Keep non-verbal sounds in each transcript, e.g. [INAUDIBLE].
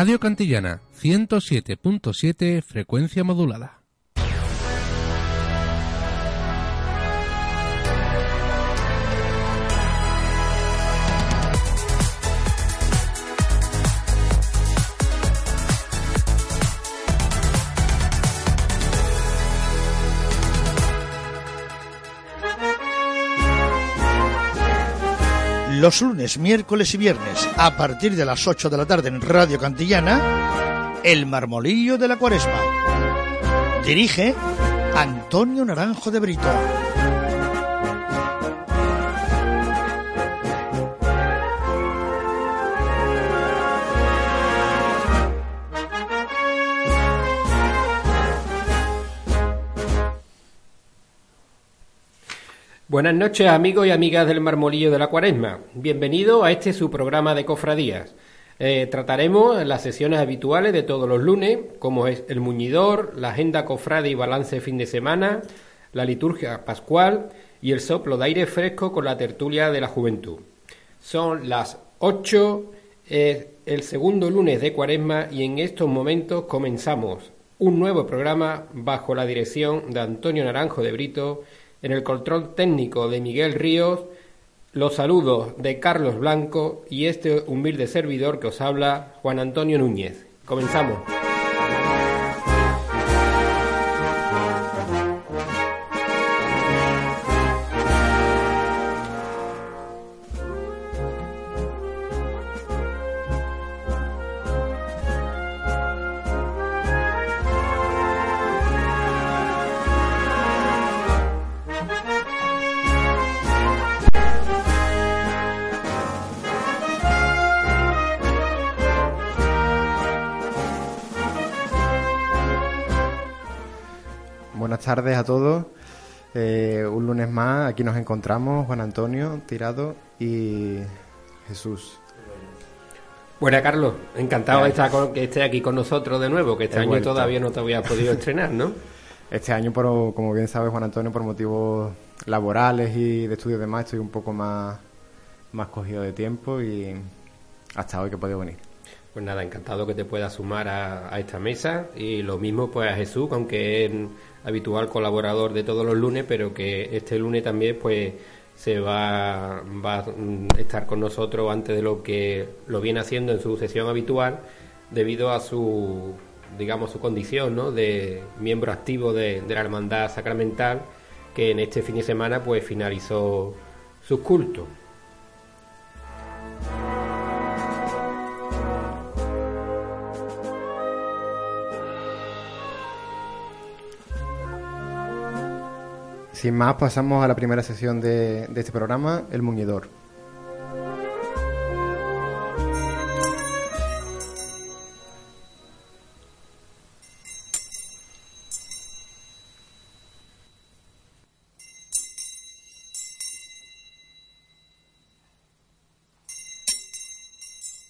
Radio Cantillana 107.7 frecuencia modulada. Los lunes, miércoles y viernes, a partir de las 8 de la tarde en Radio Cantillana, El Marmolillo de la Cuaresma. Dirige Antonio Naranjo de Brito. Buenas noches amigos y amigas del Marmolillo de la Cuaresma. Bienvenido a este su programa de cofradías. Eh, trataremos las sesiones habituales de todos los lunes, como es el muñidor, la agenda cofrade y balance fin de semana, la liturgia pascual y el soplo de aire fresco con la tertulia de la juventud. Son las 8, el segundo lunes de Cuaresma y en estos momentos comenzamos un nuevo programa bajo la dirección de Antonio Naranjo de Brito en el control técnico de Miguel Ríos, los saludos de Carlos Blanco y este humilde servidor que os habla, Juan Antonio Núñez. Comenzamos. Tardes a todos. Eh, un lunes más, aquí nos encontramos Juan Antonio, Tirado y Jesús. Buenas, Carlos. Encantado de estar con- que estés aquí con nosotros de nuevo, que este He año todavía no te había podido [LAUGHS] estrenar, ¿no? Este año, por, como bien sabe Juan Antonio, por motivos laborales y de estudios demás, estoy un poco más, más cogido de tiempo y hasta hoy que he podido venir. Pues nada, encantado que te puedas sumar a, a esta mesa y lo mismo pues a Jesús, aunque habitual colaborador de todos los lunes, pero que este lunes también pues se va, a estar con nosotros antes de lo que lo viene haciendo en su sesión habitual debido a su digamos su condición ¿no? de miembro activo de la hermandad sacramental que en este fin de semana pues finalizó sus cultos. Sin más, pasamos a la primera sesión de, este programa, El Muñidor.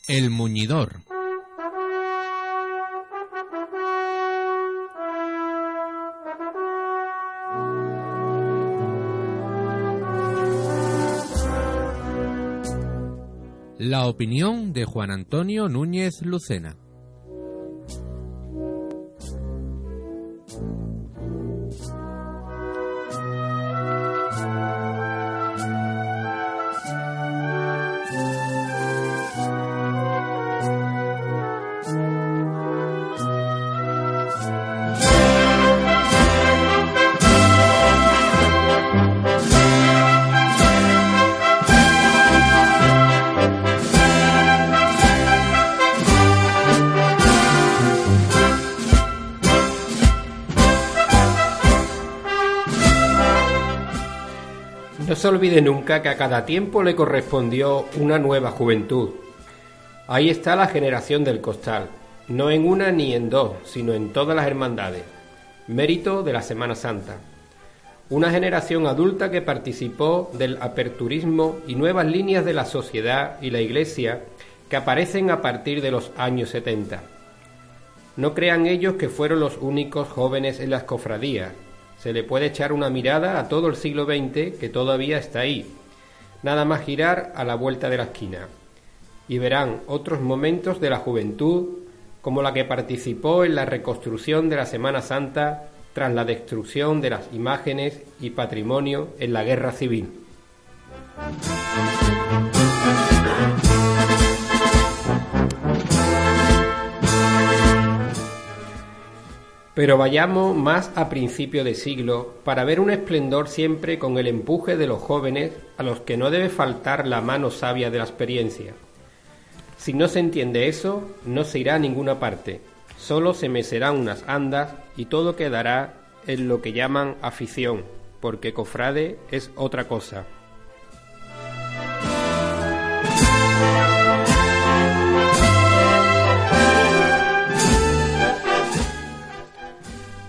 El Muñidor. Opinión de Juan Antonio Núñez Lucena. Olvide nunca que a cada tiempo le correspondió una nueva juventud. Ahí está la generación del costal, no en una ni en dos, sino en todas las hermandades. Mérito de la Semana Santa. Una generación adulta que participó del aperturismo y nuevas líneas de la sociedad y la Iglesia que aparecen a partir de los años 70. No crean ellos que fueron los únicos jóvenes en las cofradías. Se le puede echar una mirada a todo el siglo XX que todavía está ahí. Nada más girar a la vuelta de la esquina. Y verán otros momentos de la juventud como la que participó en la reconstrucción de la Semana Santa tras la destrucción de las imágenes y patrimonio en la Guerra Civil. Pero vayamos más a principio de siglo para ver un esplendor siempre con el empuje de los jóvenes a los que no debe faltar la mano sabia de la experiencia. Si no se entiende eso, no se irá a ninguna parte, solo se mecerán unas andas y todo quedará en lo que llaman afición, porque cofrade es otra cosa.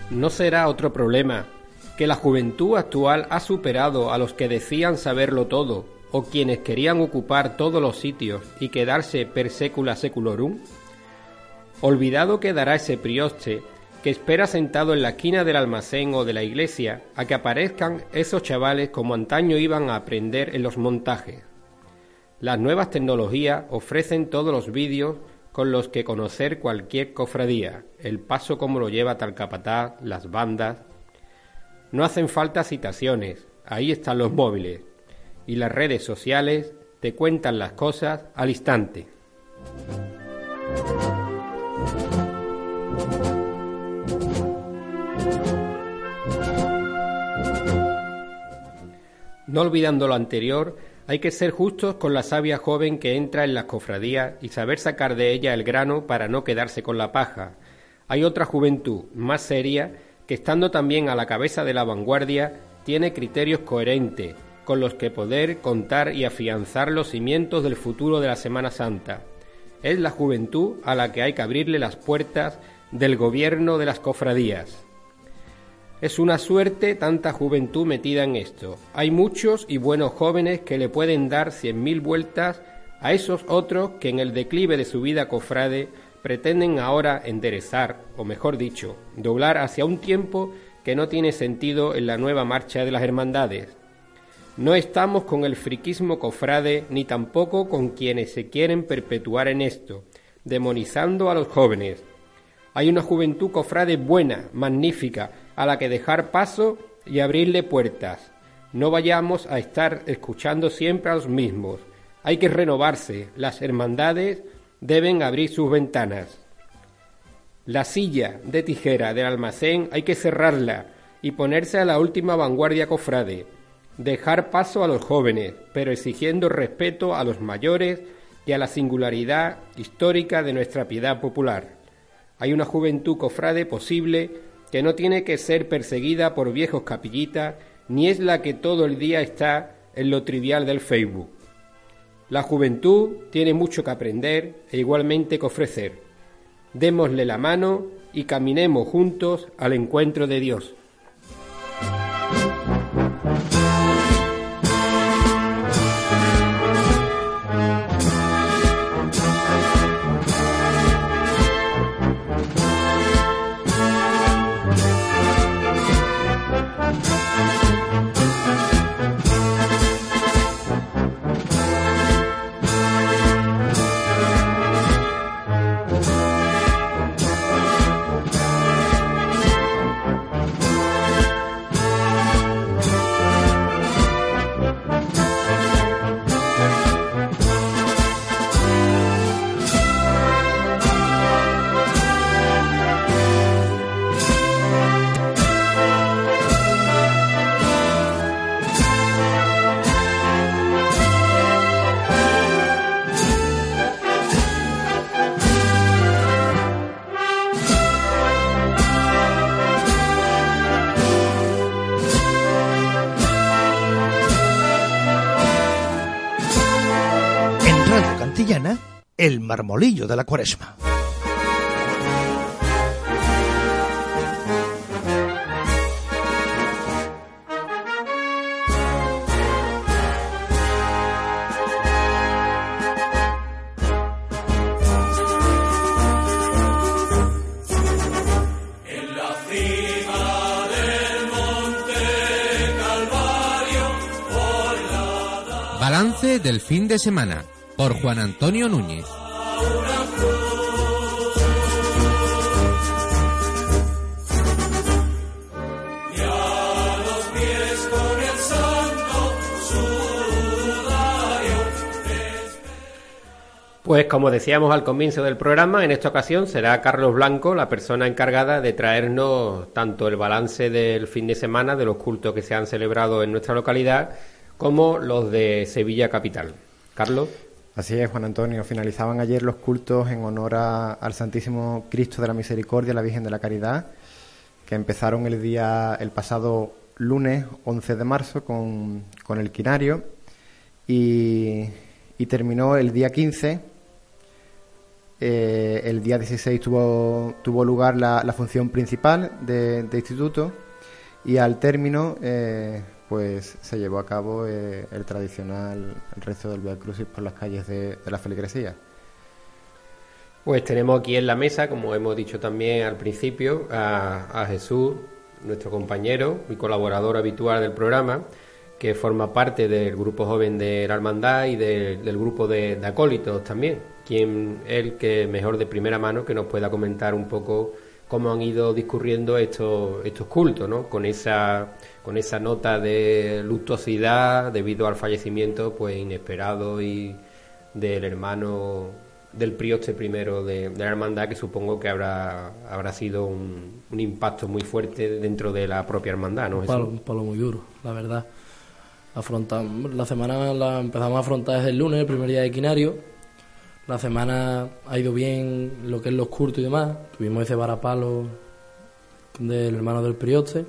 No será otro problema, que la juventud actual ha superado a los que decían saberlo todo, o quienes querían ocupar todos los sitios y quedarse per secula seculorum? Olvidado quedará ese prioste que espera sentado en la esquina del almacén o de la iglesia a que aparezcan esos chavales como antaño iban a aprender en los montajes. Las nuevas tecnologías ofrecen todos los vídeos con los que conocer cualquier cofradía, el paso como lo lleva tal capataz, las bandas. No hacen falta citaciones, ahí están los móviles, y las redes sociales te cuentan las cosas al instante. No olvidando lo anterior, hay que ser justos con la sabia joven que entra en las cofradías y saber sacar de ella el grano para no quedarse con la paja. Hay otra juventud, más seria, que estando también a la cabeza de la vanguardia, tiene criterios coherentes, con los que poder contar y afianzar los cimientos del futuro de la Semana Santa. Es la juventud a la que hay que abrirle las puertas del gobierno de las cofradías. Es una suerte tanta juventud metida en esto. Hay muchos y buenos jóvenes que le pueden dar cien mil vueltas a esos otros que en el declive de su vida cofrade pretenden ahora enderezar, o mejor dicho, doblar hacia un tiempo que no tiene sentido en la nueva marcha de las hermandades. No estamos con el friquismo cofrade ni tampoco con quienes se quieren perpetuar en esto, demonizando a los jóvenes. Hay una juventud cofrade buena, magnífica, a la que dejar paso y abrirle puertas. No vayamos a estar escuchando siempre a los mismos. Hay que renovarse. Las hermandades deben abrir sus ventanas. La silla de tijera del almacén hay que cerrarla y ponerse a la última vanguardia cofrade. Dejar paso a los jóvenes, pero exigiendo respeto a los mayores y a la singularidad histórica de nuestra piedad popular. Hay una juventud cofrade posible que no tiene que ser perseguida por viejos capillitas, ni es la que todo el día está en lo trivial del Facebook. La juventud tiene mucho que aprender e igualmente que ofrecer. Démosle la mano y caminemos juntos al encuentro de Dios. Marmolillo de la cuaresma. Balance del fin de semana por Juan Antonio Núñez. Pues como decíamos al comienzo del programa, en esta ocasión será Carlos Blanco la persona encargada de traernos tanto el balance del fin de semana de los cultos que se han celebrado en nuestra localidad como los de Sevilla Capital. Carlos. Así es, Juan Antonio. Finalizaban ayer los cultos en honor al Santísimo Cristo de la Misericordia, la Virgen de la Caridad, que empezaron el día, el pasado lunes 11 de marzo con, el quinario y, terminó el día 15. Eh, el día 16 tuvo, tuvo lugar la, función principal de, instituto y al término eh, pues se llevó a cabo eh, el tradicional rezo del Via Crucis por las calles de, la feligresía. Pues tenemos aquí en la mesa, como hemos dicho también al principio, a, Jesús, nuestro compañero y colaborador habitual del programa, que forma parte del grupo joven de la Hermandad y del grupo de, acólitos también, quien él que mejor de primera mano que nos pueda comentar un poco cómo han ido discurriendo estos, estos cultos, ¿no? Con esa con esa nota de luctuosidad debido al fallecimiento pues inesperado y del hermano del prioste primero de, la hermandad que supongo que habrá habrá sido un, impacto muy fuerte dentro de la propia hermandad ¿no? un palo, un palo muy duro la verdad afrontamos la semana la empezamos a afrontar desde el lunes el primer día de quinario la semana ha ido bien lo que es los curtos y demás. Tuvimos ese varapalo del hermano del prioste.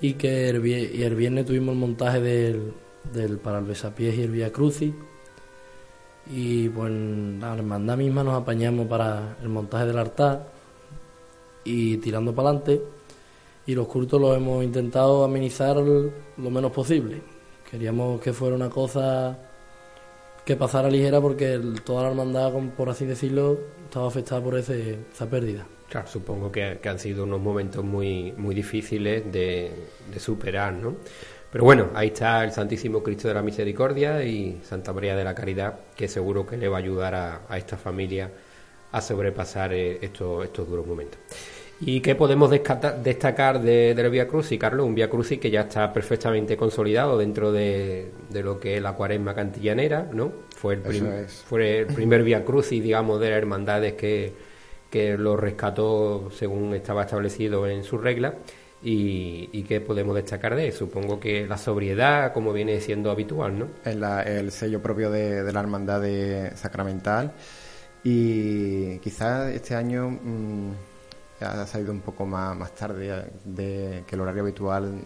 Y que el, y el viernes tuvimos el montaje del, del para el besapiés y el Vía Crucis. Y pues la hermandad misma nos apañamos para el montaje del altar y tirando para adelante y los cultos los hemos intentado amenizar lo menos posible. Queríamos que fuera una cosa que pasara ligera porque toda la hermandad por así decirlo estaba afectada por ese, esa pérdida Claro, supongo que, han sido unos momentos muy, muy difíciles de, superar, ¿no? Pero bueno, ahí está el Santísimo Cristo de la Misericordia y Santa María de la Caridad, que seguro que le va a ayudar a, esta familia a sobrepasar eh, estos duros momentos. ¿Y qué podemos destacar de, del Via Crucis, Carlos? Un Via Crucis que ya está perfectamente consolidado dentro de, lo que es la cuaresma cantillanera, ¿no? Fue el, fue el primer Via Crucis, digamos, de las hermandades que, que lo rescató según estaba establecido en su regla. Y, y qué podemos destacar de eso. Supongo que la sobriedad, como viene siendo habitual, ¿no? Es el sello propio de, la hermandad de sacramental. Y quizás este año mm, ha salido un poco más, más tarde de, que el horario habitual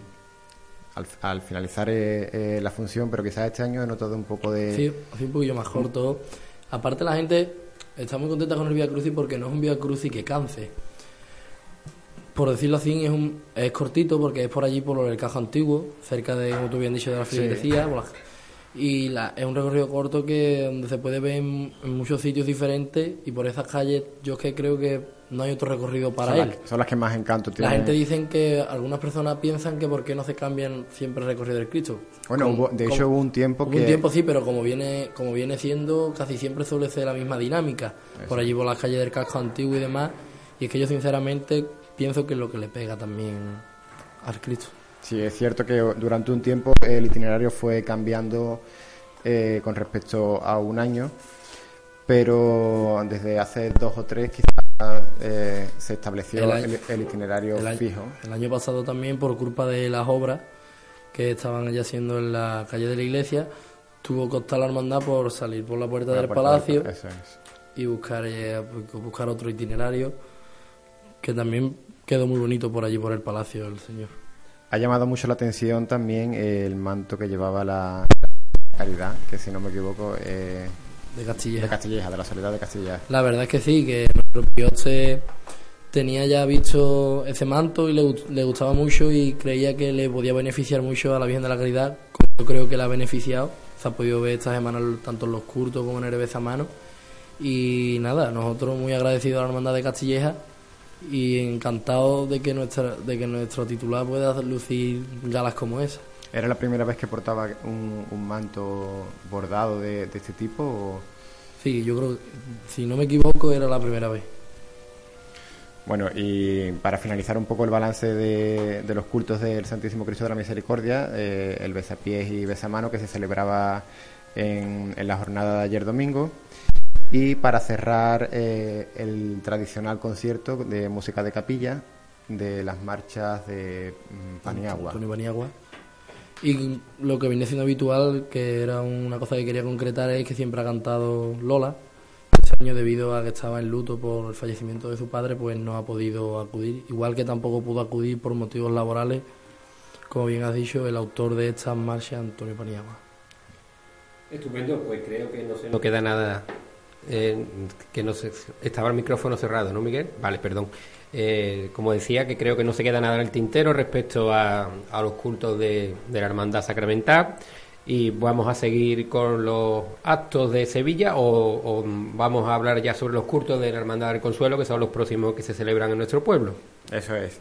al, finalizar eh, eh, la función, pero quizás este año he notado un poco de... Sí, un poquillo más corto. Aparte la gente está muy contenta con el Via Crucis porque no es un Via Crucis que canse. Por decirlo así, es, un, es cortito porque es por allí, por el cajo antiguo, cerca de, como tú bien dicho, de la feligresía. Y la, es un recorrido corto que donde se puede ver en, muchos sitios diferentes y por esas calles yo es que creo que no hay otro recorrido para él. son las que más encanto tienen. La gente dice que algunas personas piensan que por qué no se cambian siempre el recorrido del Cristo. Bueno, de hecho hubo un tiempo que... Un tiempo sí, pero como viene como viene siendo, casi siempre suele ser la misma dinámica. Por allí por las calles del casco antiguo y demás. Y es que yo sinceramente pienso que es lo que le pega también al Cristo. Sí, es cierto que durante un tiempo el itinerario fue cambiando eh, con respecto a un año, pero desde hace dos o tres quizás eh, se estableció el, itinerario fijo. El año pasado también, por culpa de las obras que estaban ya haciendo en la calle de la iglesia, tuvo que optar la hermandad por salir por la puerta del palacio y buscar, eh, buscar otro itinerario que también quedó muy bonito por allí, por el palacio del Señor. Ha llamado mucho la atención también el manto que llevaba la Caridad, que si no me equivoco... Eh, de Castilleja. De Castilleja, de la soledad de Castilleja. La verdad es que sí, que nuestro pioche tenía ya visto ese manto y le, gustaba mucho y creía que le podía beneficiar mucho a la Virgen de la Caridad, como yo creo que la ha beneficiado. Se ha podido ver esta semana tanto en los curtos como en el mano Y nada, nosotros muy agradecidos a la Hermandad de Castilleja y encantados de que nuestra de que nuestro titular pueda lucir galas como esa. ¿Era la primera vez que portaba un, manto bordado de, este tipo? Sí, yo creo, si no me equivoco, era la primera vez. Bueno, y para finalizar un poco el balance de, los cultos del Santísimo Cristo de la Misericordia, eh, el besapiés y besamano que se celebraba en, en la jornada de ayer domingo y para cerrar eh, el tradicional concierto de música de capilla de las marchas de mm, Paniagua. Antonio Paniagua. Y lo que viene siendo habitual, que era una cosa que quería concretar, es que siempre ha cantado Lola. Este año, debido a que estaba en luto por el fallecimiento de su padre, pues no ha podido acudir. Igual que tampoco pudo acudir por motivos laborales, como bien has dicho, el autor de estas marchas, Antonio Paniagua. Estupendo, pues creo que no se nos queda nada. Eh, que no se, estaba el micrófono cerrado, ¿no, Miguel? Vale, perdón. Eh, como decía, que creo que no se queda nada en el tintero respecto a, los cultos de, la Hermandad Sacramental. Y vamos a seguir con los actos de Sevilla o, vamos a hablar ya sobre los cultos de la Hermandad del Consuelo, que son los próximos que se celebran en nuestro pueblo. Eso es.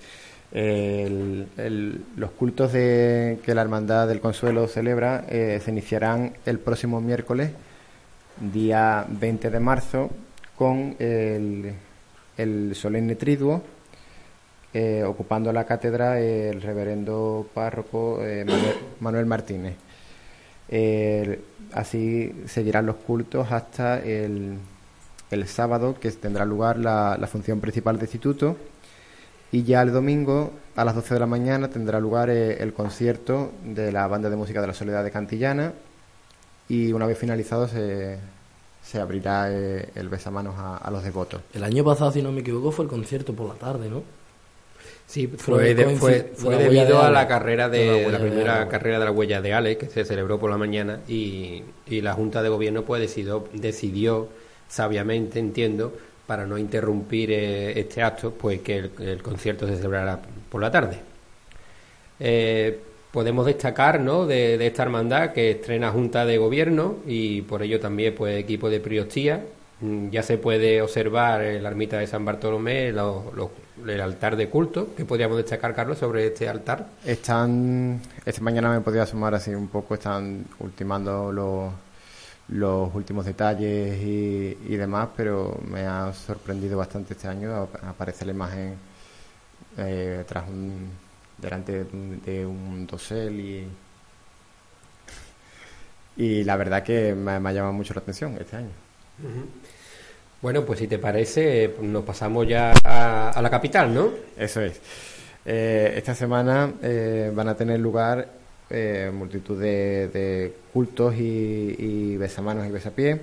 El- los cultos de, que la Hermandad del Consuelo celebra eh, se iniciarán el próximo miércoles, día 20 de marzo, con el, el solemne triduo, eh, ocupando la cátedra el reverendo párroco eh, Manuel, Martínez. Así seguirán los cultos hasta el, el sábado, que tendrá lugar la, la función principal del instituto. Y ya el domingo, a las 12 de la mañana, tendrá lugar eh, el concierto de la Banda de Música de la Soledad de Cantillana. Y una vez finalizado, se, se abrirá eh, el besamanos a, a los devotos. El año pasado, si no me equivoco, fue el concierto por la tarde, ¿no? Sí, Fue fue, de- fue, de debido de a la carrera De de, la la, huella de primera carrera de la huella de Ale, que se celebró por la mañana y, y la Junta de Gobierno pues decidió, decidió sabiamente, entiendo, para no interrumpir eh, este acto, pues que el, el concierto se celebrara por la tarde. Eh, podemos destacar ¿no? de, esta hermandad que estrena Junta de Gobierno y por ello también pues equipo de priostía. Mm, Ya se puede observar en la ermita de San Bartolomé lo- el altar de culto. ¿Qué podríamos destacar, Carlos, sobre este altar? Están, esta mañana me podía asomar así un poco, están ultimando los, los últimos detalles y, y demás, pero me ha sorprendido bastante este año. Ap- Aparece la imagen eh, tras un, delante de un, dosel y, y la verdad que me, me ha llamado mucho la atención este año. Bueno, pues si te parece, nos pasamos ya a, a la capital, ¿no? Eso es. Eh, esta semana eh, van a tener lugar eh, multitud de, de cultos y, y besamanos y besapiés,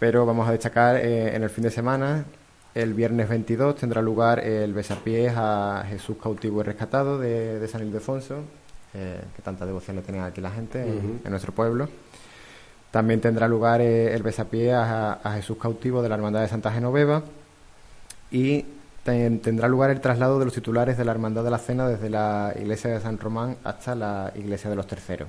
pero vamos a destacar en el fin de semana, el viernes 22 tendrá lugar el besapiés a Jesús cautivo y rescatado de, de San Ildefonso, eh, que tanta devoción le tiene aquí la gente en- nuestro pueblo. También tendrá lugar eh, el besapié a, a Jesús cautivo de la Hermandad de Santa Genoveva y ten- tendrá lugar el traslado de los titulares de la Hermandad de la Cena desde la iglesia de San Román hasta la iglesia de los Terceros.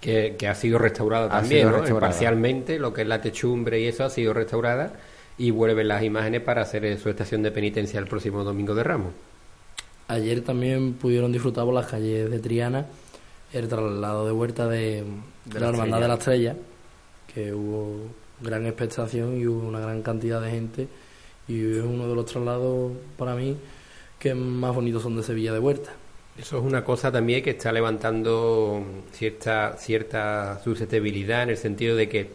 Que, que ha sido restaurada Ha también, sido ¿no? restaurada. Parcialmente, lo que es la techumbre y eso ha sido restaurada y vuelven las imágenes para hacer su estación de penitencia el próximo domingo de Ramos. Ayer también pudieron disfrutar por las calles de Triana el traslado de vuelta de, De la la Hermandad de la Estrella, que hubo gran expectación y hubo una gran cantidad de gente y es uno de los traslados para mí que más bonitos son de Sevilla de vuelta. Eso es una cosa también que está levantando cierta cierta susceptibilidad en el sentido de que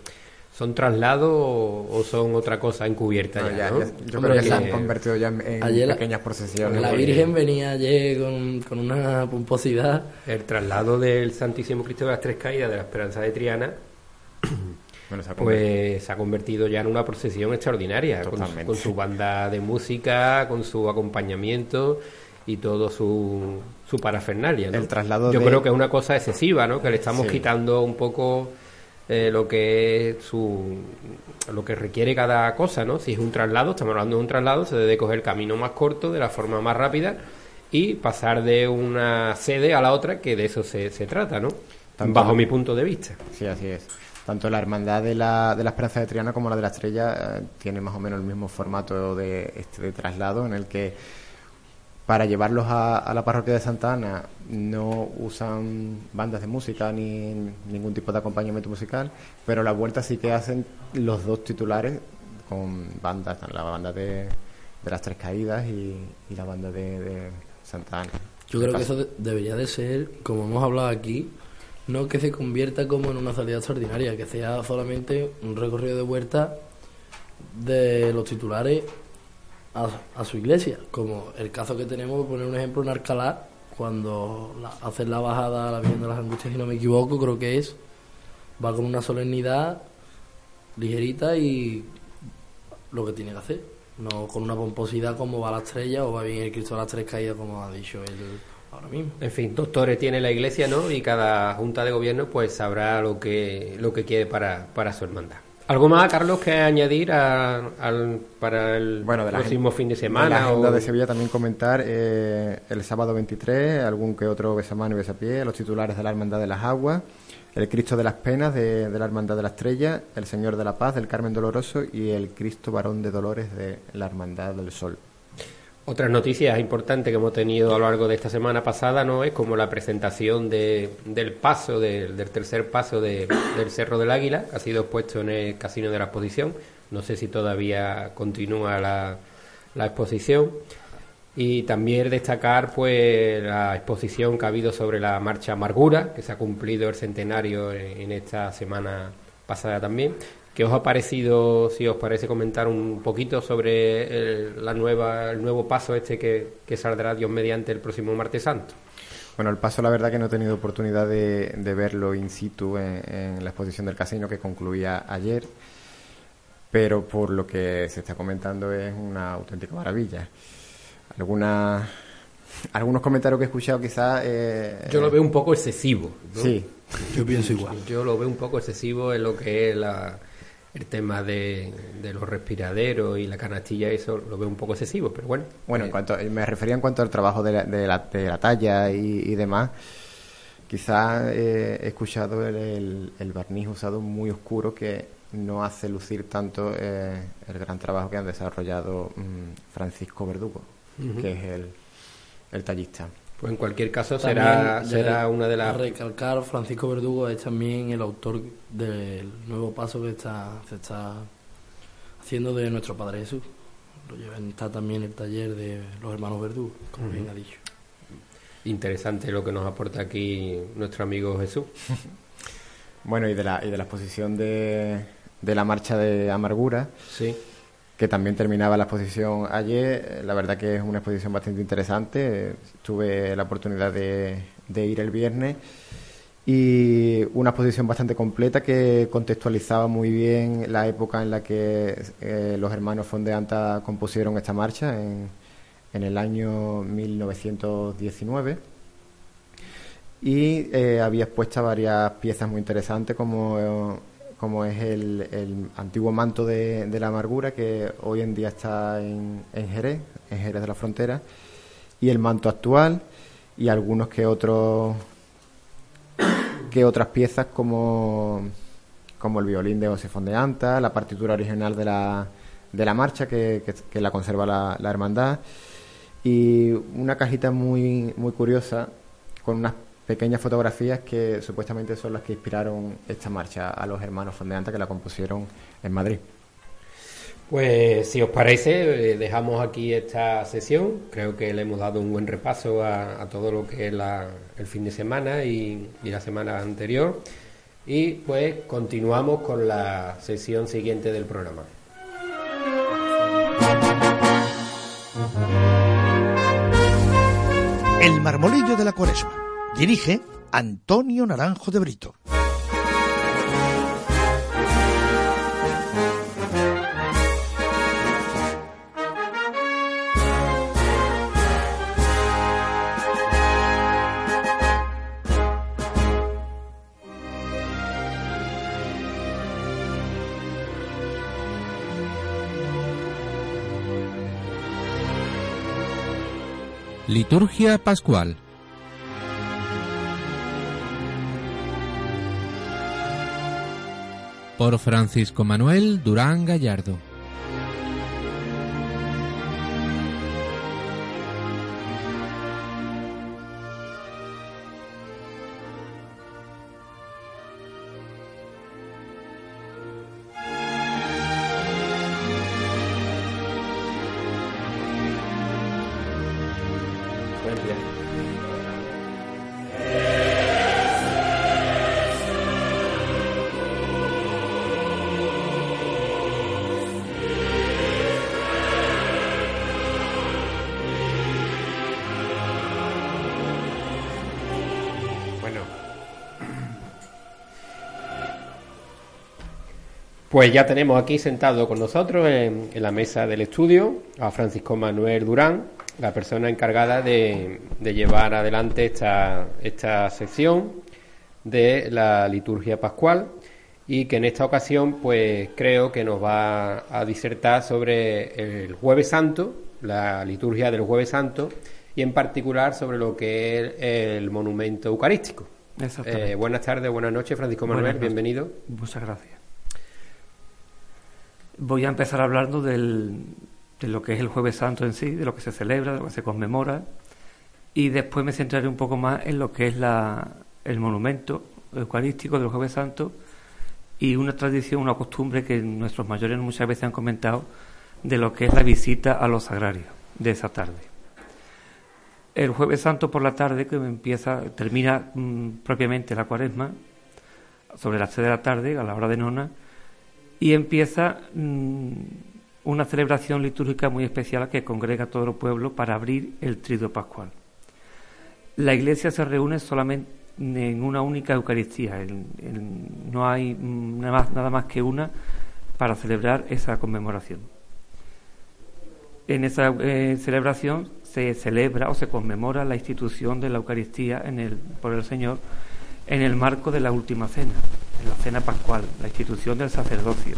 son traslados o, o son otra cosa encubierta No, ya, ya- ¿no? ya- yo Hombre, creo que se han convertido ya en, en ayer la- pequeñas procesiones. La Virgen venía ayer con, con una pomposidad. El traslado del Santísimo Cristo de las Tres Caídas de la Esperanza de Triana [CLEARS THROAT] bueno, se ha convertido- pues se ha convertido ya en una procesión extraordinaria, con, su- Totalmente. con su banda de música, con su acompañamiento y todo su, su parafernalia. ¿no? El traslado Yo de- creo que es una cosa excesiva, ¿no? que le estamos Sí. quitando un poco eh, lo que es su lo que requiere cada cosa, ¿no? Si es un traslado, estamos hablando de un traslado, se debe coger el camino más corto, de la forma más rápida y pasar de una sede a la otra, que de eso se, se trata, ¿no? Tanto Bajo la- mi punto de vista. Sí, así es. Tanto la hermandad de la, de la Esperanza de Triana como la de la Estrella eh, tiene más o menos el mismo formato de, este, de traslado en el que para llevarlos a, a la parroquia de Santa Ana no usan bandas de música ni ningún tipo de acompañamiento musical, pero la vuelta sí que hacen los dos titulares con bandas, la banda de, de las Tres Caídas y, y la banda de, de Santa Ana. Yo creo que eso de- debería de ser, como hemos hablado aquí, no que se convierta como en una salida extraordinaria, que sea solamente un recorrido de vuelta de los titulares a, a su iglesia, como el caso que tenemos, por poner un ejemplo, en Alcalá, cuando la, hacen la bajada a la Virgen de las Angustias, si no me equivoco, creo que es, va con una solemnidad ligerita y lo que tiene que hacer, no con una pomposidad como va la estrella o va bien el Cristo de las Tres Caídas, como ha dicho él ahora mismo. En fin, doctores tiene la iglesia, ¿no? Y cada junta de gobierno pues sabrá lo que, lo que quiere para, para su hermandad. ¿Algo más, Carlos, que añadir a- al, para el Bueno, de la próximo fin de De semana? la agenda o- de Sevilla también comentar eh, el sábado 23, algún que otro besamano y besapié, los titulares de la Hermandad de las Aguas, el Cristo de las Penas de, de la Hermandad de la Estrella, el Señor de la Paz del Carmen Doloroso y el Cristo Varón de Dolores de la Hermandad del Sol. Otras noticias importantes que hemos tenido a lo largo de esta semana pasada, ¿no? Es como la presentación de, del paso, de- del tercer paso de- del Cerro del Águila, que ha sido expuesto en el Casino de la Exposición. No sé si todavía continúa la, exposición. Y también destacar pues la exposición que ha habido sobre la marcha Amargura, que se ha cumplido el centenario en, en esta semana pasada también. ¿Qué os ha parecido, si os parece comentar un poquito sobre el, la nueva, el nuevo paso este que, que saldrá Dios mediante el próximo martes santo? Bueno, el paso la verdad que no he tenido oportunidad de, de verlo in situ en, en la exposición del casino que concluía ayer, pero por lo que se está comentando es una auténtica maravilla. Algunas, algunos comentarios que he escuchado quizás... eh, Yo lo veo un poco excesivo. ¿no? Sí, Yo pienso igual. Yo lo veo un poco excesivo en lo que es la- el tema de, de los respiraderos y la canastilla, eso lo veo un poco excesivo, pero bueno. Bueno, eh, en cuanto, me refería en cuanto al trabajo de la, de la, de la talla y, y demás. Quizás eh, he escuchado el, el- el barniz usado muy oscuro que no hace lucir tanto eh, el gran trabajo que han desarrollado mm, Francisco Verdugo, que es el, el tallista. Pues en cualquier caso También, será, de- será una de las... Recalcar, Francisco Verdugo es también el autor del nuevo paso que está, se está haciendo de nuestro Padre Jesús. Lo lleva, está también el taller de los hermanos Verdugo, como bien ha dicho. Interesante lo que nos aporta aquí nuestro amigo Jesús. [LAUGHS] Bueno, y de la, y de la exposición de, de la marcha de Amargura, Sí. Que también terminaba la exposición ayer. Eh, La verdad que es una exposición bastante interesante. Tuve la oportunidad de, ir el viernes y una exposición bastante completa que contextualizaba muy bien la época en la que eh, los hermanos Fondeanta compusieron esta marcha en, el año 1919 y eh, había expuesta varias piezas muy interesantes como, como es el, el antiguo manto de, de la amargura que hoy en día está en, en Jerez, en Jerez de la Frontera, y el manto actual y algunos que otros que otras piezas como, como el violín de José Fondeanta, la partitura original de la, de la marcha que, que- que la conserva la, la hermandad y una cajita muy, muy curiosa con unas pequeñas fotografías que supuestamente son las que inspiraron esta marcha a los hermanos Fondeanta que la compusieron en Madrid. Pues si os parece, eh, dejamos aquí esta sesión. Creo que le hemos dado un buen repaso a, a todo lo que es la- el fin de semana y, y la semana anterior. Y pues continuamos con la sesión siguiente del programa. El marmolillo de la cuaresma. Dirige Antonio Naranjo de Brito. Liturgia Pascual. Por Francisco Manuel Durán Gallardo. Pues ya tenemos aquí sentado con nosotros en, la mesa del estudio a Francisco Manuel Durán, la persona encargada de, llevar adelante esta, esta sección de la liturgia pascual y que en esta ocasión pues creo que nos va a disertar sobre el jueves santo, la liturgia del jueves santo y en particular sobre lo que es el monumento eucarístico. Eh, buenas tardes, buenas noches, Francisco Manuel, bienvenido. Muchas gracias. Voy a empezar hablando del, de lo que es el Jueves Santo en sí, de lo que se celebra, de lo que se conmemora, y después me centraré un poco más en lo que es la, el monumento eucarístico del Jueves Santo y una tradición, una costumbre que nuestros mayores muchas veces han comentado de lo que es la visita a los sagrarios de esa tarde. El Jueves Santo por la tarde, que empieza, termina mm, propiamente la cuaresma, sobre las 6 de la tarde, a la hora de nona, y empieza mm, una celebración litúrgica muy especial que congrega a todo el pueblo para abrir el trido pascual. La iglesia se reúne solamente en una única Eucaristía, no hay nada más, que una para celebrar esa conmemoración. En esa eh, celebración se celebra o se conmemora la institución de la Eucaristía en el, por el Señor en el marco de la última cena en la cena pascual, la institución del sacerdocio.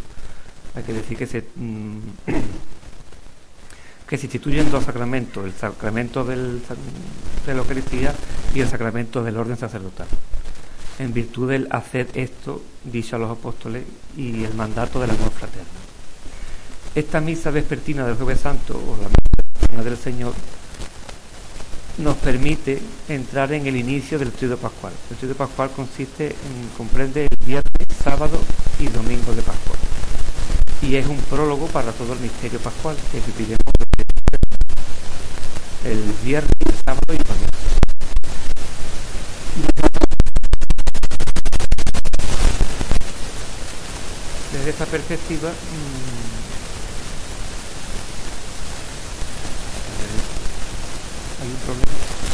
Hay que decir que se, mm, [CLEARS THROAT] que se instituyen dos sacramentos, el sacramento del, de la Eucaristía y el sacramento del orden sacerdotal, en virtud del hacer esto, dicho a los apóstoles, y el mandato del amor fraterno. Esta misa vespertina del Jueves Santo, o la misa del Señor, nos permite entrar en el inicio del trío pascual. El trío pascual consiste en, comprende el viernes, sábado y domingo de Pascua. Y es un prólogo para todo el misterio pascual que viviremos el viernes, el sábado y domingo. Desde esta perspectiva, mmm, hay un problema.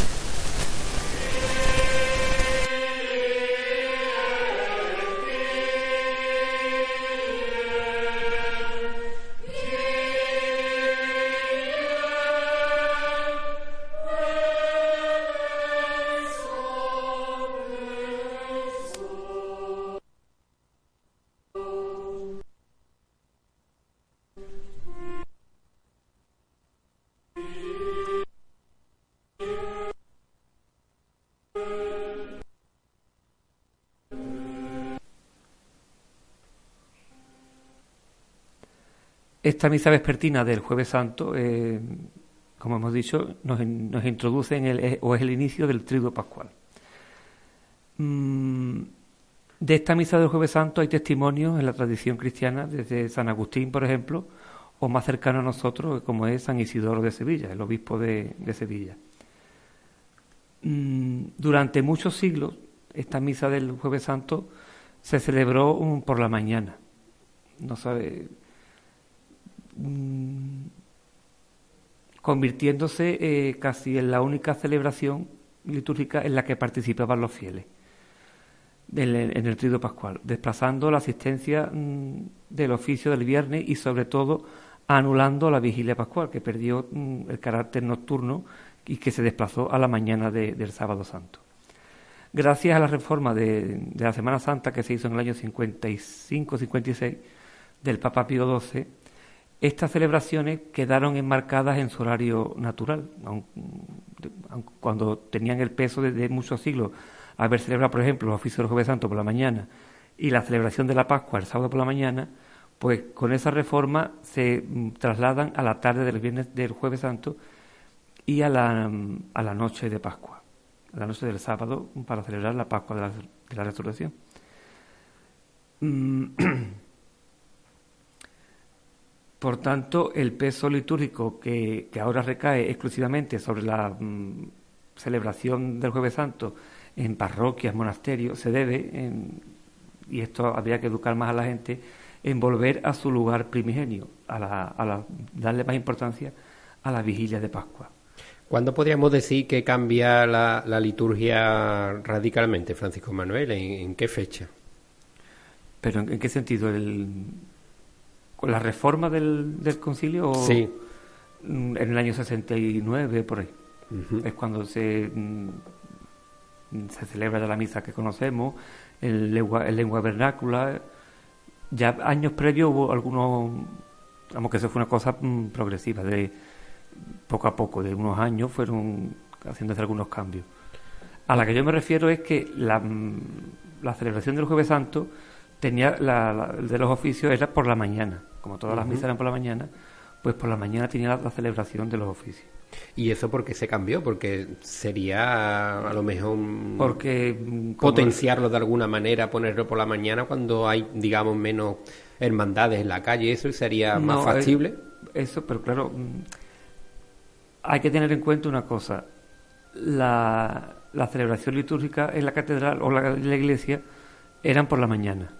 Esta misa vespertina del Jueves Santo, eh, como hemos dicho, nos, introduce en el, eh, o es el inicio del triduo pascual. Mm, de esta misa del Jueves Santo hay testimonios en la tradición cristiana, desde San Agustín, por ejemplo, o más cercano a nosotros, como es San Isidoro de Sevilla, el obispo de, Sevilla. Mm, durante muchos siglos, esta misa del Jueves Santo se celebró por la mañana. No sabe, Mm, convirtiéndose eh, casi en la única celebración litúrgica en la que participaban los fieles en el trido pascual, desplazando la asistencia mm, del oficio del viernes y sobre todo anulando la vigilia pascual, que perdió mm, el carácter nocturno y que se desplazó a la mañana del sábado santo. Gracias a la reforma de, de la Semana Santa que se hizo en el año 55-56 del Papa Pío XII, estas celebraciones quedaron enmarcadas en su horario natural, cuando tenían el peso de, muchos siglos. Haber celebrado, por ejemplo, los oficios del Jueves Santo por la mañana y la celebración de la Pascua el sábado por la mañana, pues con esa reforma se mm, trasladan a la tarde del viernes del Jueves Santo y a la, mm, a la noche de Pascua, a la noche del sábado, para celebrar la Pascua de la, de la Resurrección. [CLEARS THROAT] Por tanto, el peso litúrgico que, ahora recae exclusivamente sobre la mm, celebración del Jueves Santo en parroquias, monasterios, se debe, y esto habría que educar más a la gente, en volver a su lugar primigenio, a, darle más importancia a la vigilia de Pascua. ¿Cuándo podríamos decir que cambia la, liturgia radicalmente, Francisco Manuel? ¿En, qué fecha? ¿Pero en, qué sentido? El, con la reforma del, del concilio sí. Mm, en el año 69 por ahí. Es cuando se mm, se celebra ya la misa que conocemos, en lengua, en lengua vernácula. Ya años previos hubo algunos, vamos que eso fue una cosa mm, progresiva, de poco a poco, de unos años fueron haciéndose algunos cambios. A la que yo me refiero es que la, la celebración del Jueves Santo tenía la, de los oficios era por la mañana, como todas las misas eran por la mañana, pues por la mañana tenía la celebración de los oficios. ¿Y eso por qué se cambió? Porque sería a lo mejor porque mm, potenciarlo de alguna manera, ponerlo por la mañana cuando hay, digamos, menos hermandades en la calle, eso sería más factible. eso, pero claro, mm, hay que tener en cuenta una cosa. La, la celebración litúrgica en la catedral o la, la iglesia eran por la mañana.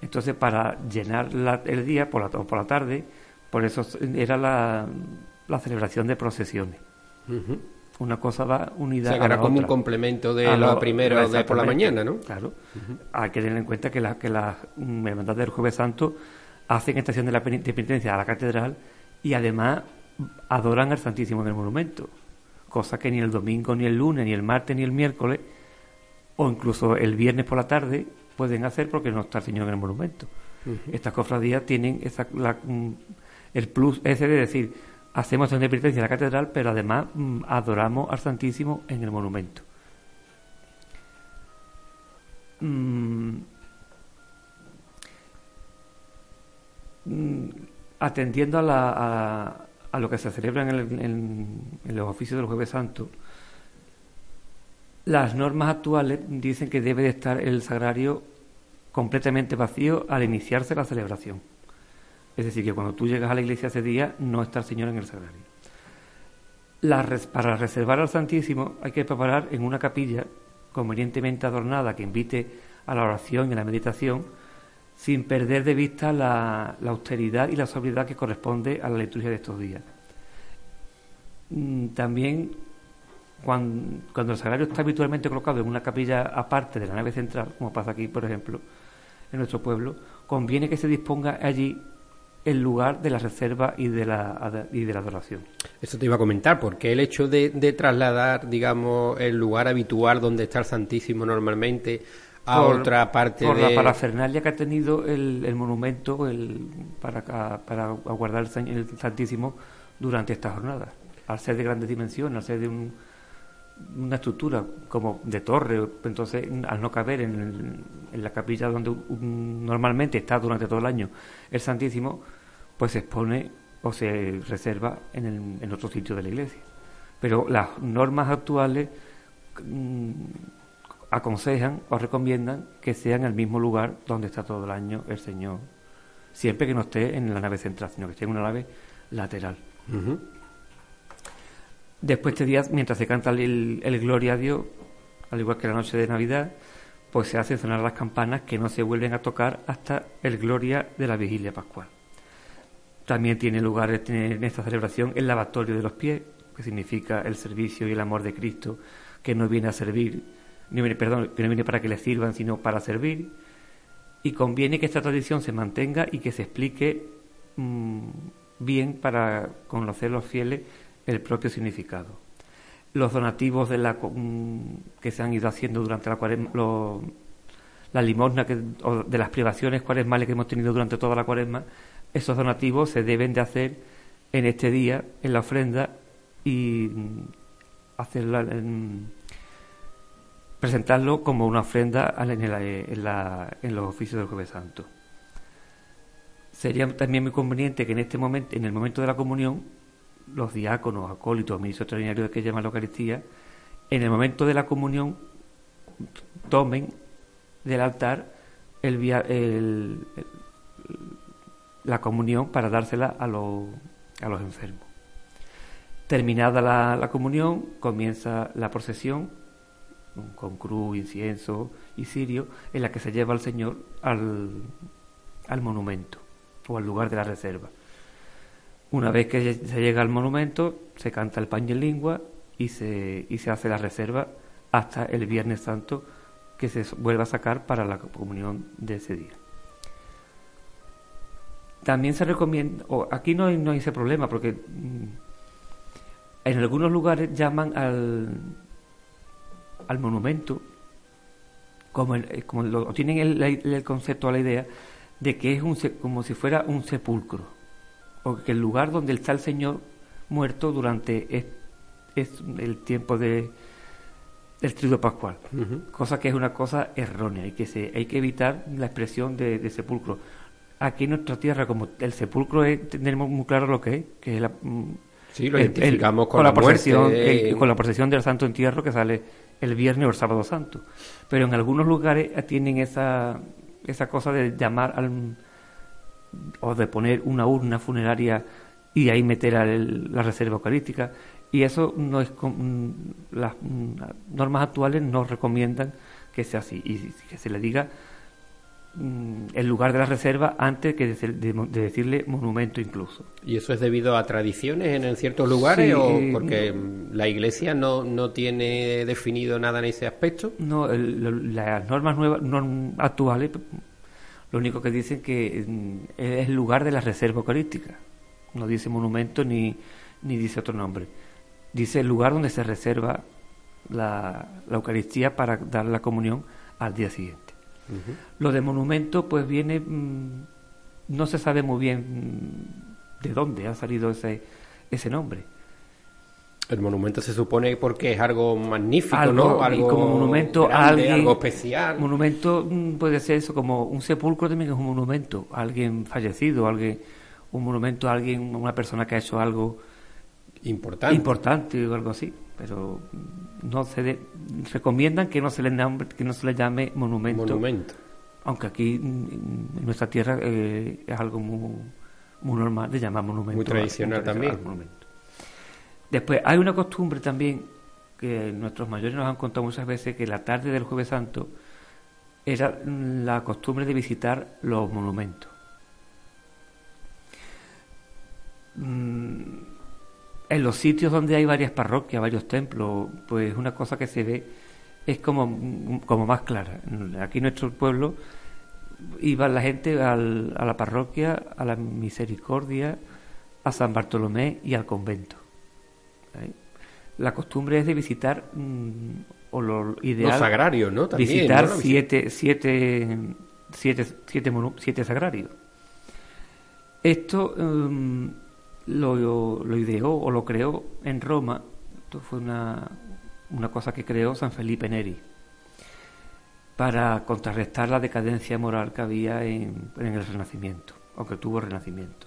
Entonces, para llenar el día por la, por la tarde, por eso era la, la celebración de procesiones. Una cosa va unida o sea, que era como un complemento de lo, primero de por la mañana, ¿no? Claro. Hay que tener en cuenta que, la, que las hermandades del Jueves Santo hacen estación de la penitencia a la catedral y además adoran al Santísimo en el monumento, cosa que ni el domingo, ni el lunes, ni el martes, ni el miércoles, o incluso el viernes por la tarde, pueden hacer porque no está el Señor en el monumento. Estas cofradías tienen esa, mm, el plus ese de decir, hacemos una penitencia en la catedral, pero además mm, adoramos al Santísimo en el monumento. Mm, mm, atendiendo a, a, lo que se celebra en, los oficios del Jueves Santo, las normas actuales dicen que debe de estar el sagrario completamente vacío al iniciarse la celebración. Es decir, que cuando tú llegas a la iglesia ese día no está el Señor en el sagrario. para reservar al Santísimo hay que preparar en una capilla convenientemente adornada que invite a la oración y a la meditación sin perder de vista la, austeridad y la sobriedad que corresponde a la liturgia de estos días. Mm, también cuando, cuando, el sagrario está habitualmente colocado en una capilla aparte de la nave central, como pasa aquí, por ejemplo, en nuestro pueblo, conviene que se disponga allí el lugar de la reserva y de la, y de la adoración. Eso te iba a comentar, porque el hecho de, trasladar, digamos, el lugar habitual donde está el Santísimo normalmente a otra parte por de... la parafernalia que ha tenido el, monumento el, para, para aguardar el, Santísimo durante esta jornada. Al ser de grandes dimensiones, al ser de una estructura como de torre, entonces al no caber en, en la capilla donde normalmente está durante todo el año el Santísimo, pues se expone o se reserva en, el, en otro sitio de la iglesia. Pero las normas actuales mm, aconsejan o recomiendan que sea en el mismo lugar donde está todo el año el Señor, siempre que no esté en la nave central, sino que esté en una nave lateral. Después de este día, mientras se canta el, Gloria a Dios, al igual que la noche de Navidad, pues se hacen sonar las campanas que no se vuelven a tocar hasta el Gloria de la Vigilia Pascual. También tiene lugar en esta celebración el lavatorio de los pies, que significa el servicio y el amor de Cristo, que no viene a servir, no viene, perdón, que no viene para que le sirvan, sino para servir. Y conviene que esta tradición se mantenga y que se explique mm, bien para conocer los fieles el propio significado. Los donativos de la, mm, que se han ido haciendo durante la cuaresma, la limosna que, o de las privaciones cuaresmales que hemos tenido durante toda la cuaresma, esos donativos se deben de hacer en este día, en la ofrenda, y hacerla, presentarlo como una ofrenda en, los oficios del Jueves Santo. Sería también muy conveniente que en este momento, en el momento de la comunión, los diáconos, acólitos, ministros extraordinarios que llaman la Eucaristía, en el momento de la comunión tomen del altar el, el, la comunión para dársela a, los, a los enfermos. Terminada la, comunión, comienza la procesión con cruz, incienso y cirio, en la que se lleva al Señor al, al monumento o al lugar de la reserva. Una vez que se llega al monumento, se canta el paño en lengua y se, y se hace la reserva hasta el Viernes Santo, que se vuelva a sacar para la comunión de ese día. también se recomienda, o aquí no hay, no hay ese problema, porque mm, en algunos lugares llaman al, al monumento, como, el- como lo, tienen el, concepto o la idea de que es un, como si fuera un sepulcro, o que el lugar donde está el Señor muerto durante es, es el tiempo de del triduo pascual, cosa que es una cosa errónea y que se, hay que evitar la expresión de, de sepulcro. Aquí en nuestra tierra, como el sepulcro es, tenemos muy claro lo que es, que es la, mm, Sí, lo el- identificamos el- con la procesión, el- con la procesión del Santo Entierro que sale el viernes o el sábado santo. Pero en algunos lugares tienen esa, esa cosa de llamar al, o de poner una urna funeraria y ahí meter al- la reserva eucarística. Y eso no es mm, las mm, normas actuales no recomiendan que sea así y que se le diga mm, el lugar de la reserva antes que de, de- de decirle monumento incluso. ¿Y eso es debido a tradiciones en, en ciertos lugares Sí, o eh, porque la Iglesia no, no tiene definido nada en ese aspecto? No, el- las normas nuevas, norm- actuales, lo único que dicen que mm, es el lugar de la reserva eucarística. No dice monumento ni, ni dice otro nombre. Dice el lugar donde se reserva la, la Eucaristía para dar la comunión al día siguiente. Lo de monumento, pues viene, mm, no se sabe muy bien mm, de dónde ha salido ese, ese nombre. El monumento se supone porque es algo magnífico, Algo, ¿no? y Algo como monumento a grande, alguien- algo especial. Monumento mm, puede ser eso, como un sepulcro también es un monumento, a alguien fallecido, a alguien, un monumento a alguien, una persona que ha hecho algo Importante. importante o algo así, pero mm, no se de- recomiendan que no se le nombre, que no se le llame monumento, monumento. aunque aquí mm, en nuestra tierra eh, es algo muy, muy normal de llamar monumento. Muy a- tradicional al también. monumento. Después hay una costumbre también que nuestros mayores nos han contado muchas veces que la tarde del Jueves Santo era la costumbre de visitar los monumentos. Mm, en los sitios donde hay varias parroquias, varios templos, pues una cosa que se ve es como, como más clara. Aquí en nuestro pueblo iba la gente a la parroquia, a la Misericordia, a San Bartolomé y al convento. ¿Eh? La costumbre es de visitar, mm, o lo ideal, Los sagrarios, ¿no? También, visitar siete, siete, siete, siete, siete sagrarios. Esto mm, lo, lo ideó o lo creó en Roma, esto fue una, una cosa que creó San Felipe Neri, para contrarrestar la decadencia moral que había en, en el Renacimiento, o que tuvo el Renacimiento.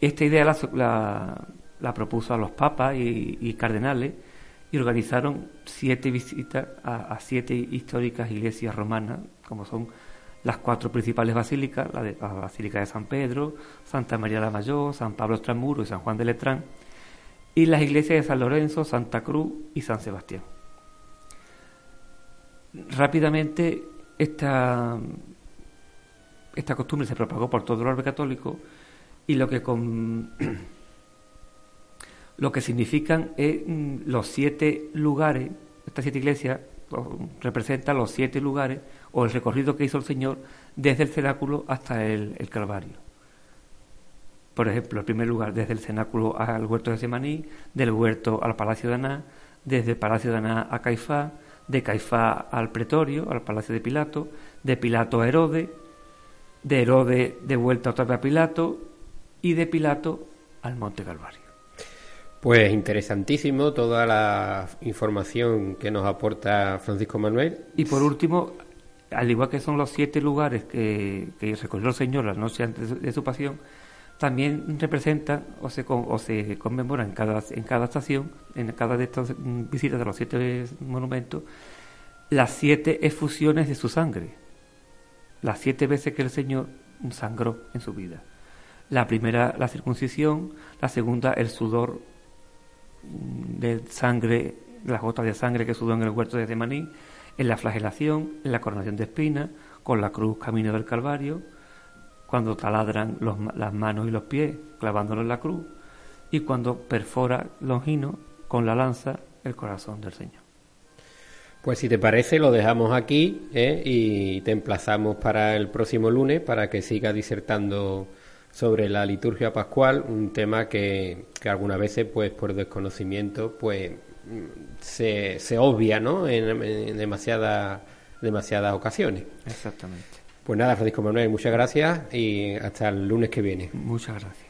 Esta idea la, la- la propuso a los papas y, cardenales y organizaron siete visitas a, siete históricas iglesias romanas, como son las cuatro principales basílicas, la, Basílica de San Pedro, Santa María la Mayor, San Pablo Extramuro y San Juan de Letrán, y las iglesias de San Lorenzo, Santa Cruz y San Sebastián. Rápidamente esta, esta costumbre se propagó por todo el orbe católico y lo que con [CLEARS THROAT] lo que significan es mm, los siete lugares, estas siete iglesias representan los siete lugares o el recorrido que hizo el Señor desde el cenáculo hasta el, el Calvario. Por ejemplo, el primer lugar, desde el cenáculo al huerto de Semaní, del huerto al palacio de Aná, desde el palacio de Aná a Caifás, de Caifás al pretorio, al palacio de Pilato, de Pilato a Herodes, de Herodes de vuelta otra vez a Pilato y de Pilato al Monte Calvario. Pues interesantísimo toda la información que nos aporta Francisco Manuel. Y por último, al igual que son los siete lugares que, que recorrió el Señor la noche antes de su, pasión, también representan o se, o conmemoran en cada, en cada estación, en cada de estas visitas de los siete monumentos, las siete efusiones de su sangre, las siete veces que el Señor sangró en su vida. La primera, la circuncisión, la segunda, el sudor de sangre, las gotas de sangre que sudó en el huerto de Semaní, en la flagelación, en la coronación de espinas, con la cruz camino del Calvario, cuando taladran los las manos y los pies clavándolo en la cruz, y cuando perfora Longino con la lanza el corazón del Señor. Pues si te parece, lo dejamos aquí ¿eh? y te emplazamos para el próximo lunes para que siga disertando sobre la liturgia pascual, un tema que, que algunas veces, pues por desconocimiento, pues se, se obvia, ¿no? En, en demasiadas demasiadas ocasiones. Exactamente. Pues nada, Francisco Manuel, muchas gracias y hasta el lunes que viene. Muchas gracias.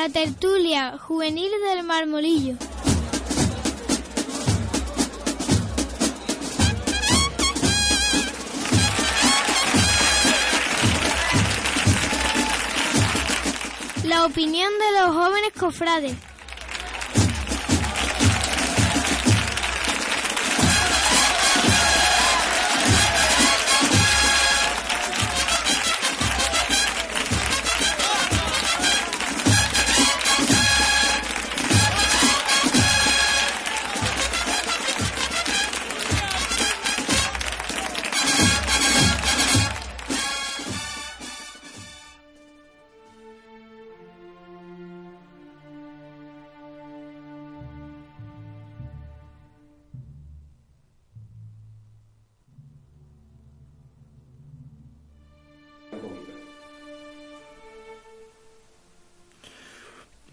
La tertulia juvenil del marmolillo. La opinión de los jóvenes cofrades.